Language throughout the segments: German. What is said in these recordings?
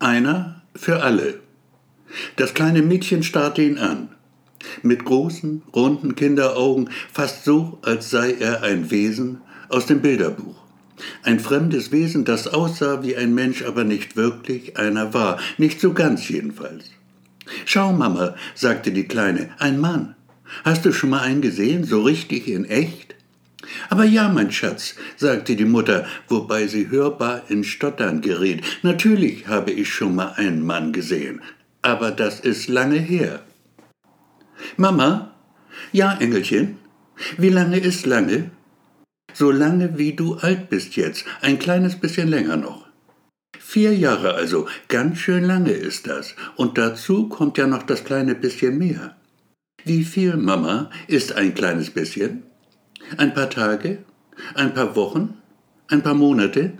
Einer für alle. Das kleine Mädchen starrte ihn an. Mit großen, runden Kinderaugen, fast so, als sei er ein Wesen aus dem Bilderbuch. Ein fremdes Wesen, das aussah wie ein Mensch, aber nicht wirklich einer war, nicht so ganz jedenfalls. Schau, Mama, sagte die Kleine, ein Mann. Hast du schon mal einen gesehen, so richtig in echt? Aber ja, mein Schatz, sagte die Mutter, wobei sie hörbar in Stottern geriet. Natürlich habe ich schon mal einen Mann gesehen, aber das ist lange her. Mama? Ja, Engelchen? Wie lange ist lange? So lange wie du alt bist jetzt, ein kleines bisschen länger noch. Vier Jahre also, ganz schön lange ist das. Und dazu kommt ja noch das kleine bisschen mehr. Wie viel, Mama, ist ein kleines bisschen? Ein paar Tage? Ein paar Wochen? Ein paar Monate?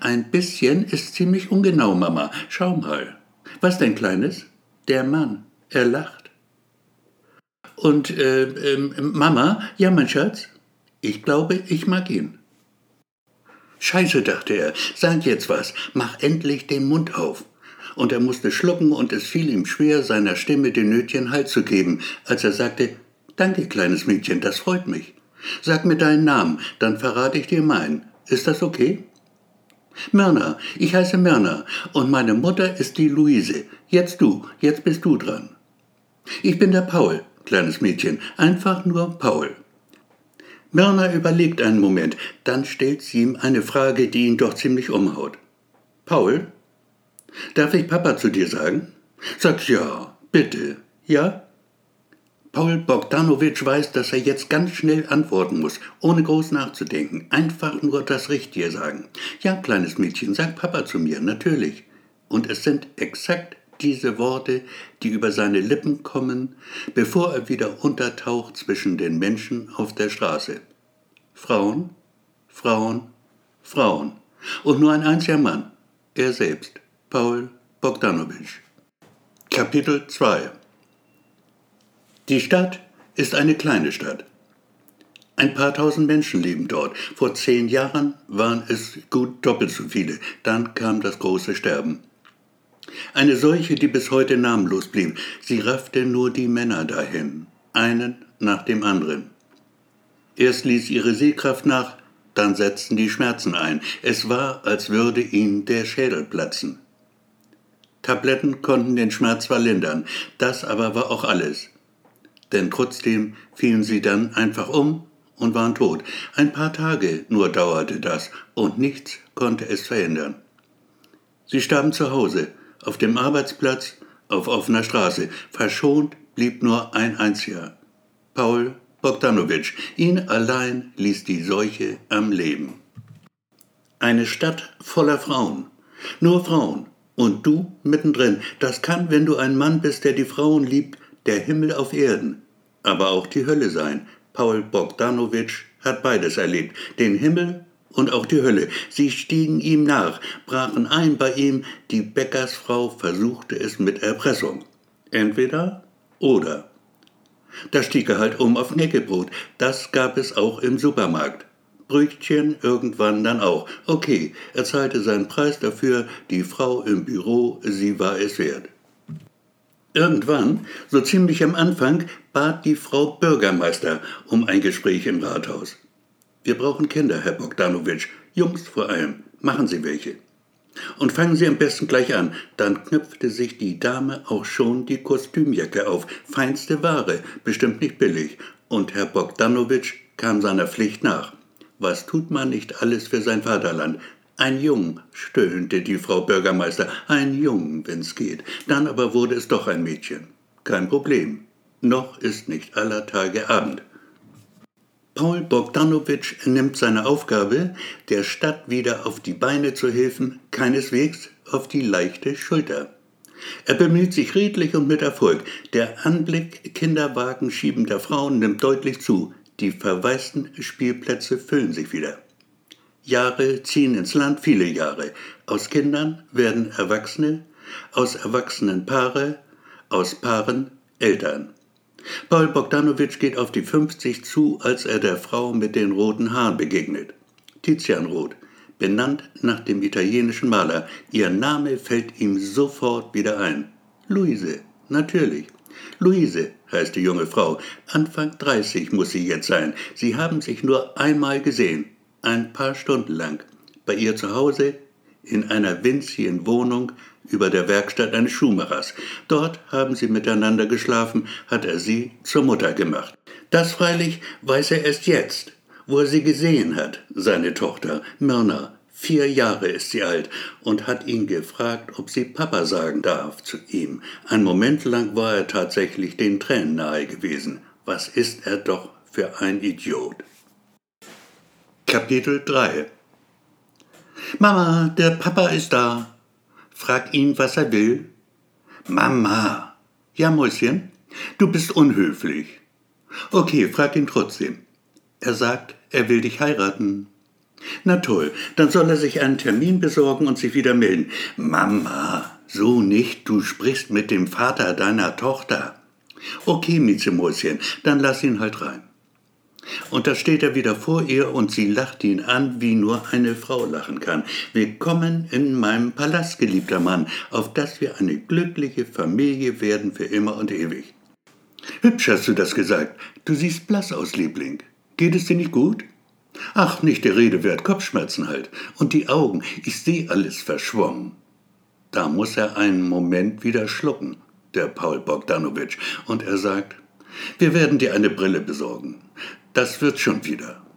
Ein bisschen ist ziemlich ungenau, Mama. Schau mal. Was denn, Kleines? Der Mann. Er lacht. Und, äh, äh, Mama, ja, mein Schatz? Ich glaube, ich mag ihn. Scheiße, dachte er, sag jetzt was, mach endlich den Mund auf. Und er musste schlucken und es fiel ihm schwer, seiner Stimme den nötigen Halt zu geben, als er sagte, Danke, kleines Mädchen, das freut mich. Sag mir deinen Namen, dann verrate ich dir meinen. Ist das okay? Myrna, ich heiße Myrna und meine Mutter ist die Luise. Jetzt du, jetzt bist du dran. Ich bin der Paul, kleines Mädchen, einfach nur Paul. Myrna überlegt einen Moment, dann stellt sie ihm eine Frage, die ihn doch ziemlich umhaut. Paul, darf ich Papa zu dir sagen? Sag ja, bitte. Ja? Paul Bogdanowitsch weiß, dass er jetzt ganz schnell antworten muss, ohne groß nachzudenken. Einfach nur das Richtige sagen. Ja, kleines Mädchen, sag Papa zu mir, natürlich. Und es sind exakt diese Worte, die über seine Lippen kommen, bevor er wieder untertaucht zwischen den Menschen auf der Straße. Frauen, Frauen, Frauen. Und nur ein einziger Mann, er selbst, Paul Bogdanowitsch. Kapitel 2 Die Stadt ist eine kleine Stadt. Ein paar tausend Menschen leben dort. Vor zehn Jahren waren es gut doppelt so viele. Dann kam das große Sterben. Eine Seuche, die bis heute namenlos blieb. Sie raffte nur die Männer dahin, einen nach dem anderen. Erst ließ ihre Sehkraft nach, dann setzten die Schmerzen ein. Es war, als würde ihnen der Schädel platzen. Tabletten konnten den Schmerz zwar lindern, das aber war auch alles. Denn trotzdem fielen sie dann einfach um und waren tot. Ein paar Tage nur dauerte das und nichts konnte es verhindern. Sie starben zu Hause, auf dem Arbeitsplatz, auf offener Straße. Verschont blieb nur ein einziger. Paul Bogdanowitsch. Ihn allein ließ die Seuche am Leben. Eine Stadt voller Frauen. Nur Frauen. Und du mittendrin. Das kann, wenn du ein Mann bist, der die Frauen liebt, der Himmel auf Erden. Aber auch die Hölle sein. Paul Bogdanowitsch hat beides erlebt. Den Himmel und auch die Hölle. Sie stiegen ihm nach, brachen ein bei ihm, die Bäckersfrau versuchte es mit Erpressung. Entweder oder. Da stieg er halt um auf Neckebrot. Das gab es auch im Supermarkt. Brötchen irgendwann dann auch. Okay, er zahlte seinen Preis dafür, die Frau im Büro, sie war es wert. Irgendwann, so ziemlich am Anfang, bat die Frau Bürgermeister um ein Gespräch im Rathaus. Wir brauchen Kinder, Herr Bogdanowitsch, Jungs vor allem. Machen Sie welche. Und fangen Sie am besten gleich an. Dann knöpfte sich die Dame auch schon die Kostümjacke auf. Feinste Ware, bestimmt nicht billig. Und Herr Bogdanowitsch kam seiner Pflicht nach. Was tut man nicht alles für sein Vaterland? Ein Jung, stöhnte die Frau Bürgermeister, ein Jung, wenn's geht. Dann aber wurde es doch ein Mädchen. Kein Problem. Noch ist nicht aller Tage Abend. Paul Bogdanowitsch nimmt seine Aufgabe, der Stadt wieder auf die Beine zu helfen, keineswegs auf die leichte Schulter. Er bemüht sich redlich und mit Erfolg. Der Anblick Kinderwagen schiebender Frauen nimmt deutlich zu. Die verwaisten Spielplätze füllen sich wieder. Jahre ziehen ins Land, viele Jahre. Aus Kindern werden Erwachsene, aus Erwachsenen Paare, aus Paaren Eltern. Paul Bogdanowitsch geht auf die 50 zu, als er der Frau mit den roten Haaren begegnet. Tizian Roth, benannt nach dem italienischen Maler. Ihr Name fällt ihm sofort wieder ein. Luise, natürlich. Luise heißt die junge Frau. Anfang 30 muss sie jetzt sein. Sie haben sich nur einmal gesehen, ein paar Stunden lang, bei ihr zu Hause in einer winzigen Wohnung über der Werkstatt eines Schuhmachers. Dort haben sie miteinander geschlafen, hat er sie zur Mutter gemacht. Das freilich weiß er erst jetzt, wo er sie gesehen hat, seine Tochter Myrna. Vier Jahre ist sie alt und hat ihn gefragt, ob sie Papa sagen darf zu ihm. Ein Moment lang war er tatsächlich den Tränen nahe gewesen. Was ist er doch für ein Idiot. Kapitel 3 Mama, der Papa ist da. Frag ihn, was er will. Mama. Ja, Mäuschen, du bist unhöflich. Okay, frag ihn trotzdem. Er sagt, er will dich heiraten. Na toll, dann soll er sich einen Termin besorgen und sich wieder melden. Mama, so nicht, du sprichst mit dem Vater deiner Tochter. Okay, Mietzemäuschen, dann lass ihn halt rein. Und da steht er wieder vor ihr und sie lacht ihn an, wie nur eine Frau lachen kann. Willkommen in meinem Palast, geliebter Mann, auf dass wir eine glückliche Familie werden für immer und ewig. Hübsch hast du das gesagt. Du siehst blass aus, Liebling. Geht es dir nicht gut? Ach, nicht der Rede wert, Kopfschmerzen halt. Und die Augen, ich seh alles verschwommen. Da muss er einen Moment wieder schlucken, der Paul Bogdanowitsch, und er sagt, wir werden dir eine Brille besorgen. Das wird schon wieder.